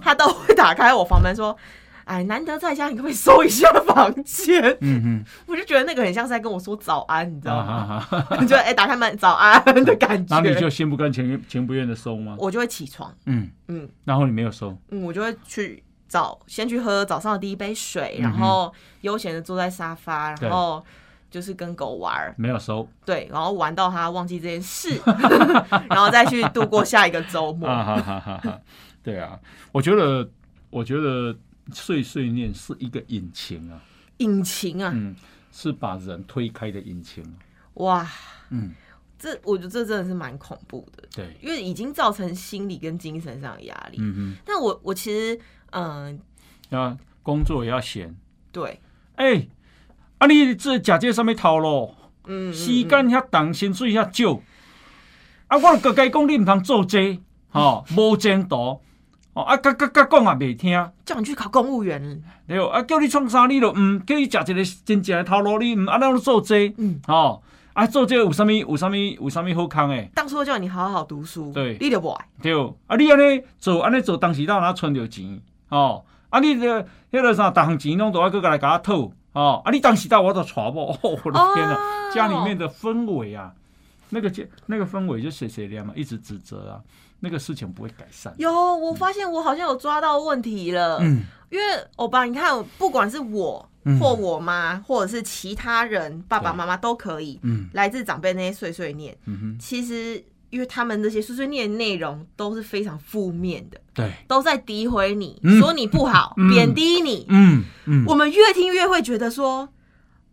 他都会打开我房门说：“哎，难得在家，你可不可以收一下房间嗯嗯？”我就觉得那个很像是在跟我说早安，你知，道啊吗？就哎、打开门早安的感觉。那你就觉，心不甘情愿情不愿的收吗？我就会起床，嗯，嗯然后你没有收，嗯，我就会去早先去喝早上的第一杯水，然后悠闲的坐在沙发，然后就是跟狗玩儿，没有收。对，然后玩到他忘记这件事，然后再去度过下一个周末。啊哈哈哈哈，对啊，我觉得我觉得碎碎念是一个引擎啊，引擎啊，嗯，是把人推开的引擎，哇，嗯，这我觉得这真的是蛮恐怖的，对，因为已经造成心理跟精神上的压力。嗯但我我其实嗯、哼，啊，工作也要闲，对，哎、啊你这食这什物头路？嗯，嗯时间遐长，薪水遐少，啊，我个该讲你毋通做这，吼、无前途，哦，啊，甲甲甲讲也袂听，叫你去考公务员，对，啊，叫你创啥你都毋叫你食一个真正的头路，你毋安怎做这，嗯，吼、啊，做这有啥物有啥物有啥物好康诶？当初叫你好好读书，对。你就不爱，对，啊，你安尼做安尼做，当时哪有哪存着钱，吼、啊，你这迄个啥，逐项钱拢都要搁来甲我讨，吼、啊，你当时到我都娶某，哦，我的天哪、哦。家里面的氛围啊，那个家那个氛围就谁谁凉嘛，一直指责啊，那个事情不会改善。有，我发现我好像有抓到问题了，嗯。因为欧巴，你看，不管是我嗯。或我妈，或者是其他人，爸爸妈妈都可以，嗯。来自长辈那些碎碎念，嗯哼，其实因为他们那些碎碎念的内容都是非常负面的，对，都在诋毁你，嗯。说你不好，嗯。贬低你。嗯嗯，我们越听越会觉得说，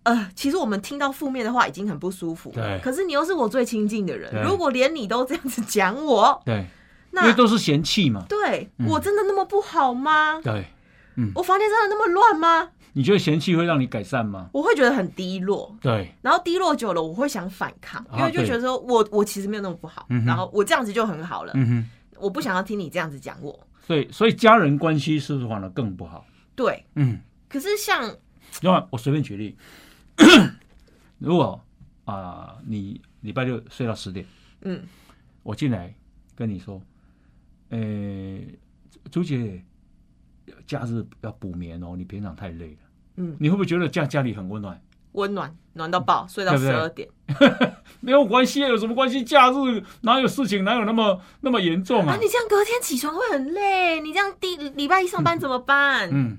呃，其实我们听到负面的话已经很不舒服了。对。可是你又是我最亲近的人，如果连你都这样子讲我，对，因为那都是嫌弃嘛，对、嗯。我真的那么不好吗？对，我房间真的那么乱吗？你觉得嫌弃会让你改善吗？我会觉得很低落。对，然后低落久了，我会想反抗，啊因为就觉得说我我其实没有那么不好，嗯然后我这样子就很好了，嗯哼，我不想要听你这样子讲我。对，所以家人关系是不是反而更不好？对，嗯，可是像另外我随便举例，如果啊、你礼拜六睡到十点，嗯，我进来跟你说，呃、朱姐，假日要补眠哦，你平常太累了。嗯，你会不会觉得这样家里很温暖？温暖暖到爆，睡到十二点，没有关系，有什么关系？假日哪有事情，哪有那么那么严重啊？啊，你这样隔天起床会很累，你这样第礼拜一上班怎么办？嗯，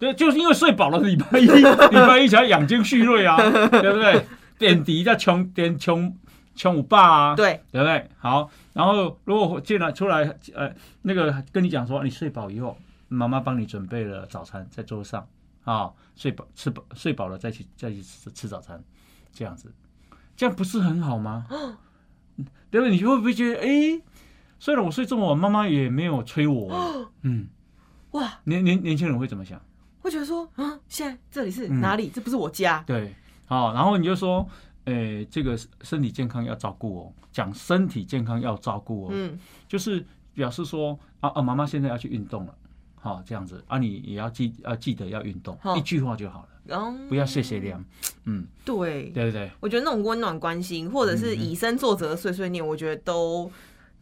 对，就是因为睡饱了，礼拜一 礼拜一才养精蓄锐啊，对不对？点滴再穷点穷穷五爸啊，对，对不对？好，然后如果进来出来，呃，那个跟你讲说，你睡饱以后，妈妈帮你准备了早餐在桌上啊，睡饱吃饱睡饱了再去再去吃吃早餐，这样子，这样不是很好吗？对不对？你会不会觉得，哎，虽然我睡这么晚，妈妈也没有催我，嗯，哇，年年年轻人会怎么想？会觉得说啊，现在这里是嗯。哪里？这不是我家，对，好，然后你就说，诶，这个身体健康要照顾哦，讲身体健康要照顾哦，嗯，就是表示说啊啊，妈妈现在要去运动了，好，这样子啊，你也要记要记得要运动，好一句话就好了，不要谢谢凉，嗯，对，对不对？我觉得那种温暖关心，或者是以身作则的碎碎念，我觉得都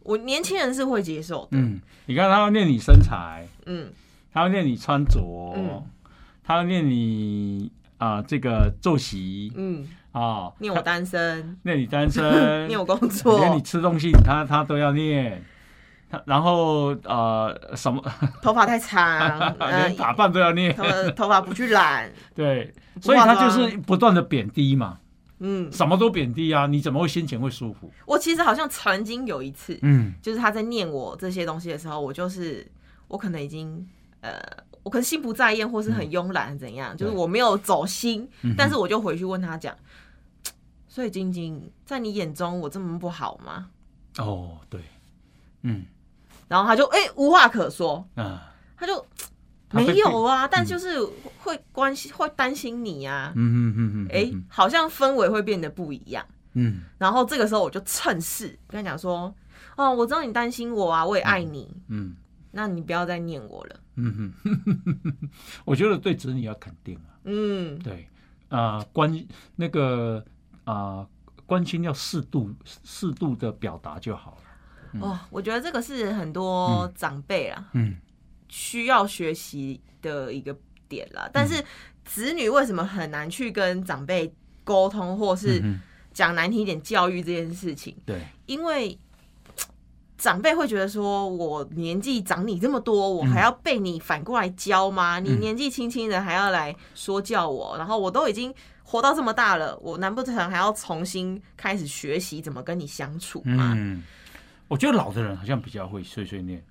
我年轻人是会接受的。嗯，你看他要念你身材，嗯他要念你穿着，嗯他要念你啊、这个作息嗯，啊，念我单身，念你单身，念我工作，连你吃东西他他都要念，他然后呃什么，头发太长，呃连，打扮都要念，头头发不去染，对，所以他就是不断的贬低嘛，嗯，什么都贬低啊，你怎么会心情会舒服？我其实好像曾经有一次，嗯就是他在念我这些东西的时候，我就是我可能已经呃，我可能心不在焉，或是很慵懒怎样，就是我没有走心，嗯但是我就回去问他讲，所以晶晶在你眼中我这么不好吗？哦对，嗯然后他就哎、无话可说，啊，他就没有啊，但就是会关心会担心你啊，嗯嗯嗯嗯，哎、好像氛围会变得不一样。嗯。然后这个时候我就趁势跟他讲说，哦，我知道你担心我啊，我也爱你，嗯那你不要再念我了。嗯哼，我觉得对子女要肯定啊，嗯，对。啊、关那个啊、关心要适度适度的表达就好了。哦，我觉得这个是很多长辈啊、嗯。需要学习的一个点啦。但是子女为什么很难去跟长辈沟通，或是嗯讲难听一点教育这件事情？对，因为嘖长辈会觉得说，我年纪长你这么多，我还要被你反过来教吗？你年纪轻轻的还要来说教我，然后我都已经活到这么大了，我难不成还要重新开始学习怎么跟你相处吗？嗯，我觉得老的人好像比较会碎碎念。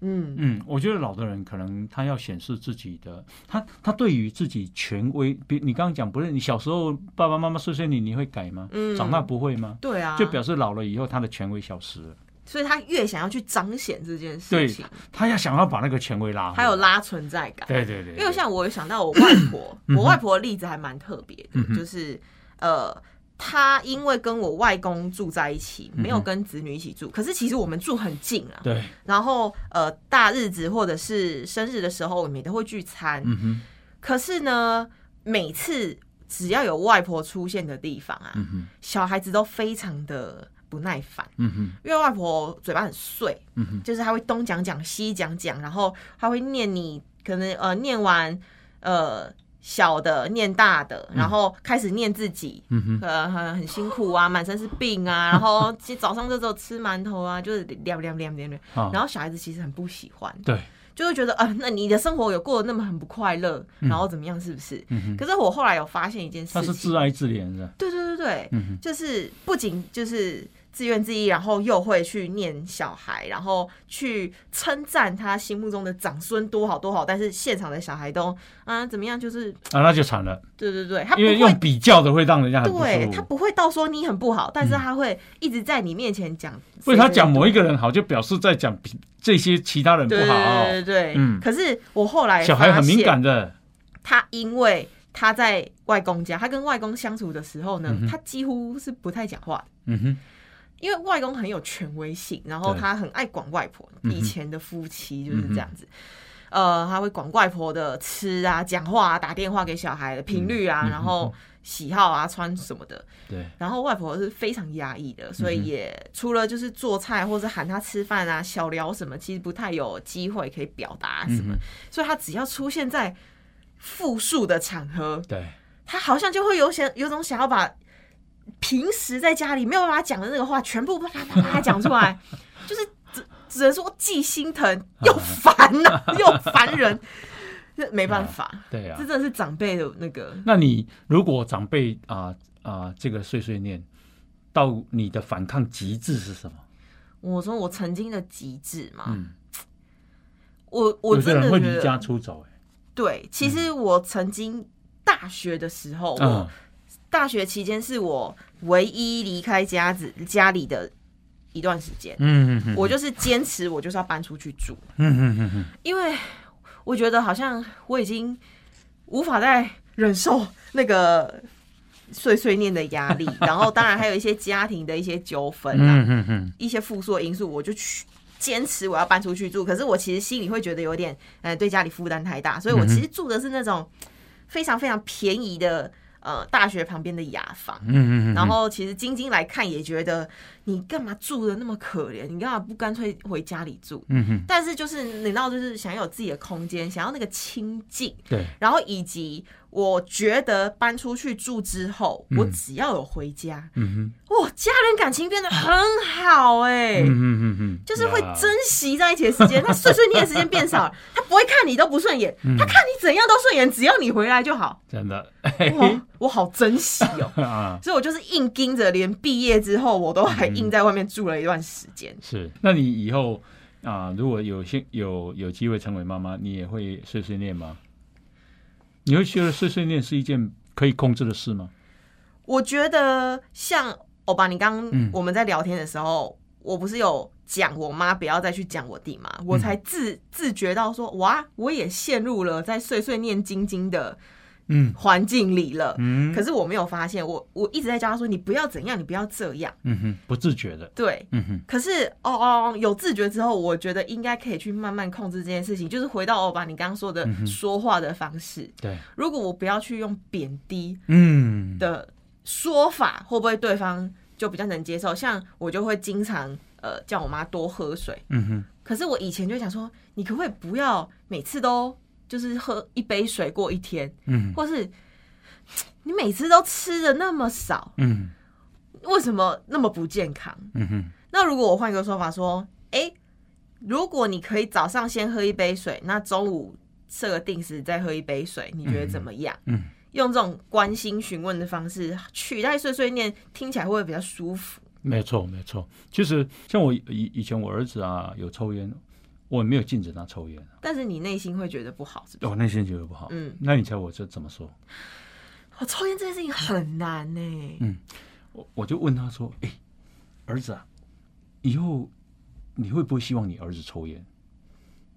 嗯。嗯，我觉得老的人可能他要显示自己的，他他对于自己权威，比你刚刚讲，不是你小时候爸爸妈妈碎碎你，你会改吗？嗯。长大不会吗？对啊，就表示老了以后他的权威消失。了，所以他越想要去彰显这件事对情，他要想要把那个权威拉还有拉存在感。对对对，因为像我有想到我外婆，我外婆的例子还蛮特别的，嗯就是呃，她因为跟我外公住在一起，没有跟子女一起住，可是其实我们住很近啊。对，然后呃，大日子或者是生日的时候，我们也都会聚餐。嗯哼，可是呢，每次只要有外婆出现的地方啊，嗯，小孩子都非常的不耐烦。嗯哼，因为外婆嘴巴很碎，嗯哼，就是她会东讲讲西讲讲，然后她会念你，可能呃念完呃小的念大的，然后开始念自己，嗯哼，呃很很辛苦啊，满身是病啊，然后其实早上就只有吃馒头啊，就是亮亮亮亮亮，啊，然后小孩子其实很不喜欢，对，就会觉得啊、呃那你的生活有过得那么很不快乐，然后怎么样，是不是？可是我后来有发现一件事情。他，是自爱自怜的，对对对对，嗯，就是不仅就是自怨自艾，然后又会去念小孩，然后去称赞他心目中的长孙多好多好，但是现场的小孩都啊怎么样，就是啊，那就惨了，对对对，他因为用。比较的会让人家。对他不会到说你很不好，但是他会一直在你面前讲。为他讲某一个人好，就表示在讲比这些其他人不对好。对对对，嗯可是我后来小孩很敏感的，他因为他在外公家，他跟外公相处的时候呢，嗯他几乎是不太讲话的。嗯哼，因为外公很有权威性，然后他很爱管外婆。以前的夫妻就是这样子，呃，他会管外婆的吃啊、讲话啊、打电话给小孩的频率啊，然后喜好啊、穿什么的。对，然后外婆是非常压抑的，所以嗯也除了就是做菜或者喊他吃饭啊、小聊什么，其实不太有机会可以表达什么。嗯，所以他只要出现在复数的场合，对，他好像就会有想有种想要把平时在家里没有办法讲的那个话，全部啪啪啪啪讲出来，就是只只能说既心疼又烦呐、又烦人，这没办法，对啊这。真的是长辈的那个。那你如果长辈啊啊、这个碎碎念，到你的反抗极致是什么？我说我曾经的极致嘛，嗯，我我真的人会离家出走、哎，对，其实我曾经大学的时候，嗯我大学期间是我唯一离开家子家里的一段时间。嗯嗯嗯，我就是坚持，我就是要搬出去住，嗯嗯嗯嗯，因为我觉得好像我已经无法再忍受那个碎碎念的压力，然后当然还有一些家庭的一些纠纷啊，嗯嗯嗯，一些复数的因素，我就去坚持我要搬出去住。可是我其实心里会觉得有点，呃，对家里负担太大，所以我其实住的是那种非常非常便宜的。呃大学旁边的雅房。嗯嗯嗯，然后其实晶晶来看也觉得你干嘛住的那么可怜，你干嘛不干脆回家里住？嗯哼，但是就是你知道，就是想要有自己的空间，想要那个清静，对，然后以及我觉得搬出去住之后，嗯。我只要有回家，嗯哼。哇，家人感情变得很好哎、哼，嗯嗯嗯嗯，就是会珍惜在一起的时间，他碎碎念的时间变少了，他不会看你都不顺眼，嗯。他看你怎样都顺眼，只要你回来就好。真的，哇，我好珍惜哦。啊，所以我就是硬盯着，连毕业之后我都还硬在外面住了一段时间。是，那你以后啊，如果有幸有有机会成为妈妈，你也会碎碎念吗？你会觉得碎碎念是一件可以控制的事吗？我觉得像欧巴，你刚刚我们在聊天的时候，我不是有讲我妈不要再去讲我弟嘛，我才自自觉到说，哇，我也陷入了在碎碎念晶晶的嗯。环境里了。嗯。可是我没有发现，我我一直在教他说，你不要怎样，你不要这样。嗯哼，不自觉的，对，嗯哼，可是哦哦，有自觉之后，我觉得应该可以去慢慢控制这件事情，就是回到欧巴你刚刚说的说话的方式。对，如果我不要去用贬低嗯，的说法，会不会对方就比较能接受？像我就会经常呃叫我妈多喝水，嗯哼，可是我以前就想说，你可不可以不要每次都就是喝一杯水过一天，嗯或是你每次都吃的那么少，嗯为什么那么不健康？嗯哼，那如果我换一个说法说，哎、如果你可以早上先喝一杯水，那中午设个定时再喝一杯水，你觉得怎么样？嗯，用这种关心询问的方式取代碎碎念，听起来会不会比较舒服？没错没错。其实像我以以前我儿子啊有抽烟，我也没有禁止他抽烟，但是你内心会觉得不好，是不是？我内心觉得不好。嗯，那你猜我这怎么说？我抽烟这件事情很难呢、我我就问他说：“哎、儿子啊，以后你会不会希望你儿子抽烟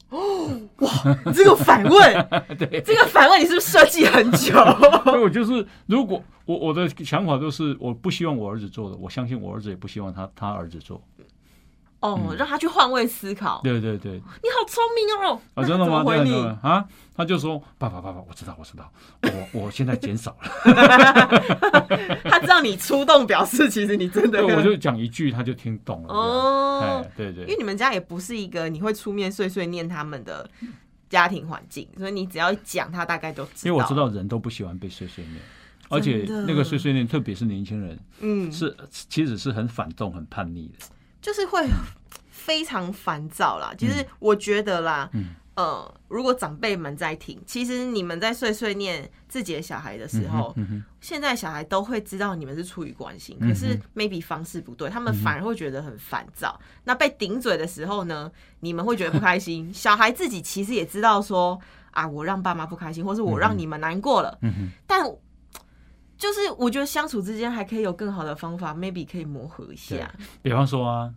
你这个反问，对这个反问你是不是设计很久？？” 所以我就是，如果我我的想法就是，我不希望我儿子做的，我相信我儿子也不希望他他儿子做。哦，让他去换位思考。对对对，你好聪明哦！啊，真的吗？那他怎么回真的你？啊，他就说：“爸爸爸爸，我知道我知道，我我现在减少了。他知道你出动，表示其实你真”的对，我就讲一句，他就听懂了。哦对对因为你们家也不是一个你会出面碎碎念他们的家庭环境，所以你只要一讲，他大概就知道。因为我知，道人都不喜欢被碎碎念，而且那个碎碎念，特别是年轻人，嗯，是其实是很反动、很叛逆的。就是会 非常烦躁啦。其实我觉得啦，嗯呃，如果长辈们在听，其实你们在碎碎念自己的小孩的时候，现在小孩都会知道你们是出于关心，嗯可是 maybe 方式不对，他们反而会觉得很烦躁。那被顶嘴的时候呢，你们会觉得不开心。小孩自己其实也知道说啊，我让爸妈不开心，或是我让你们难过了，但。就是我觉得相处之间还可以有更好的方法，maybe 可以磨合一下。比方说啊，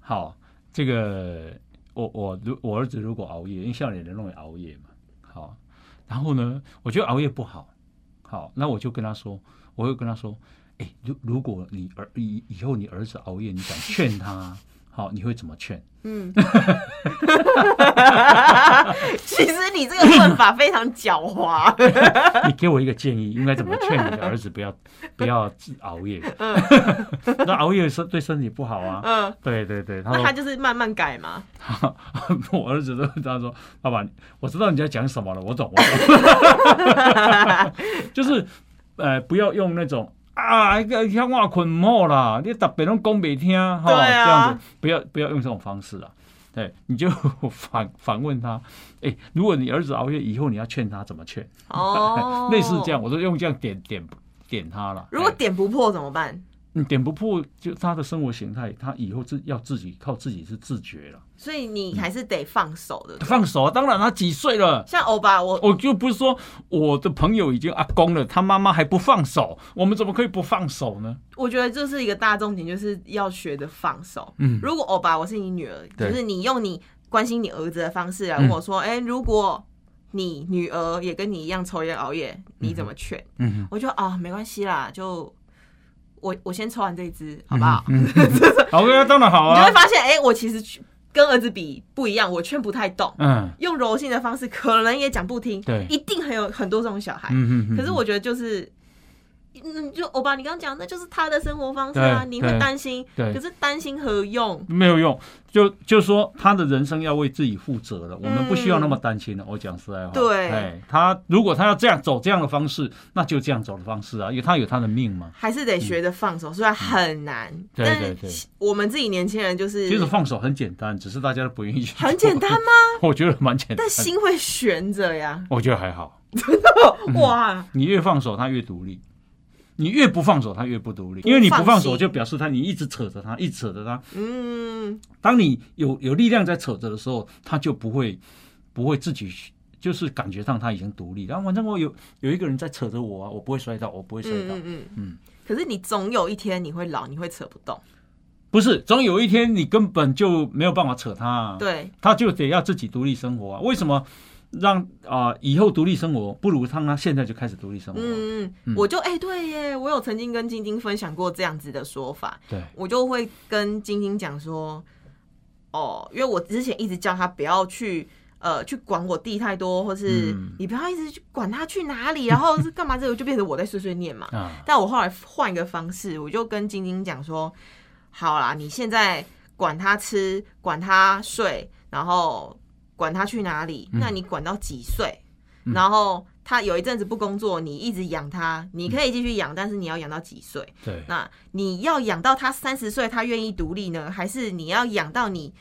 好，这个我我如我儿子如果熬夜，因为少年人容易熬夜嘛，好，然后呢，我觉得熬夜不好，好，那我就跟他说，我会跟他说，哎、如如果你儿以以后你儿子熬夜，你想劝他，好，你会怎么劝？嗯，其实你这个问法非常狡猾。你给我一个建议，应该怎么劝你的儿子不要不要熬夜？那熬夜是对身体不好啊。嗯，对对对，他他就是慢慢改嘛。我儿子都他说：“爸爸，我知道你在讲什么了，我懂，我懂。就是呃，不要用那种啊，那个像我困唔好啦，你特别拢讲袂听哈，对啊这样子不要不要用这种方式啦。对，你就 反反问他，哎、如果你儿子熬夜以后，你要劝他怎么劝？哦 类似这样，。我都用这样点点点他了。如果哎点不破怎么办？你点不破，就他的生活形态，他以后自要自己靠自己是自觉了。所以你还是得放手的。放手啊！当然，他几岁了？像欧巴，我我就不是说我的朋友已经阿公了，他妈妈还不放手，我们怎么可以不放手呢？我觉得这是一个大重点，就是要学的放手。嗯如果欧巴我是你女儿，就是你用你关心你儿子的方式来问我说，哎、如果你女儿也跟你一样抽烟熬夜，你怎么劝？嗯我就啊，没关系啦，就我我先抽完这一支，好不好？嗯，好啊，当然好啊你就会啊。发现，哎、我其实跟儿子比不一样，我劝不太动，嗯用柔性的方式可能也讲不听，对一定很有很多这种小孩。嗯嗯，可是我觉得就是嗯，就欧巴，你刚刚讲，那就是他的生活方式啊，你会担心，对，可是担心何用？没有用，就就说他的人生要为自己负责了，我们不需要那么担心了。我讲实在话，对，哎，他如果他要这样走这样的方式，那就这样走的方式啊，因为他有他的命嘛，还是得学着放手，虽然很难，对对对，我们自己年轻人就是，其实放手很简单，只是大家都不愿意。很简单吗？我觉得蛮简单，但心会悬着呀。我觉得还好，真的哇，你越放手，他越独立。你越不放手，他越不独立，因为你不放手，就表示他你一直扯着他，一直扯着他。嗯，当你有有力量在扯着的时候，他就不会不会自己就是感觉上他已经独立。然后反正我有有一个人在扯着我啊，我不会摔倒，我不会摔倒。嗯嗯嗯。可是你总有一天你会老，你会扯不动。不是，总有一天你根本就没有办法扯他。对，他就得要自己独立生活啊。为什么？让啊，以后独立生活不如让他现在就开始独立生活。嗯嗯，我就哎，对耶，我有曾经跟晶晶分享过这样子的说法。对，我就会跟晶晶讲说，哦，因为我之前一直叫他不要去呃去管我弟太多，或是你不要一直去管他去哪里，然后是干嘛，这个就变成我在碎碎念嘛。但我后来换一个方式，我就跟晶晶讲说，好啦，你现在管他吃，管他睡，然后。管他去哪里？那你管到几岁？然后他有一阵子不工作，你一直养他，你可以继续养，但是你要养到几岁？对，那你要养到他三十岁，他愿意独立呢，还是你要养到你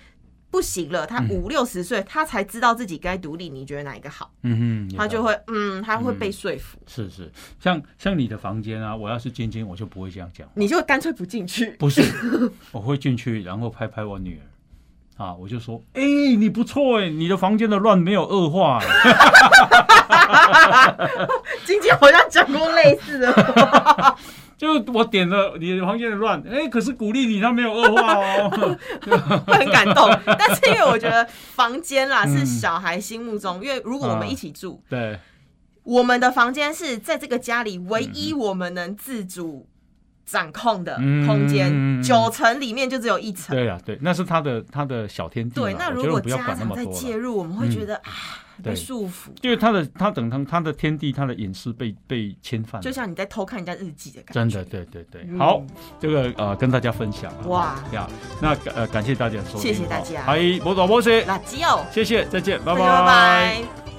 不行了，他五六十岁，他才知道自己该独立？你觉得哪一个好？嗯哼，他就会嗯，他会被说服。是是，像像你的房间啊，我要是晶晶，我就不会这样讲，你就干脆不进去。不是，我会进去，然后拍拍我女儿。啊，我就说，哎，你不错哎，你的房间的乱没有恶化。今天好像讲过类似的，就我点了你的房间的乱，哎，可是鼓励你，他没有恶化哦，会很感动。但是因为我觉得房间啦是小孩心目中，因为如果我们一起住，对，我们的房间是在这个家里唯一我们能自主。掌控的空间，九层里面就只有一层。对啊，对，那是他的他的小天地。对，那如果家长在介入，我们会觉得啊，被束缚。因为他的他等他他的天地，他的隐私被被侵犯。就像你在偷看人家日记的感觉。真的，对对对。好，这个呃，跟大家分享。哇呀，那呃，感谢大家收听，谢谢大家。嗨，波多摩西，垃圾哦，谢谢，再见，拜拜拜拜。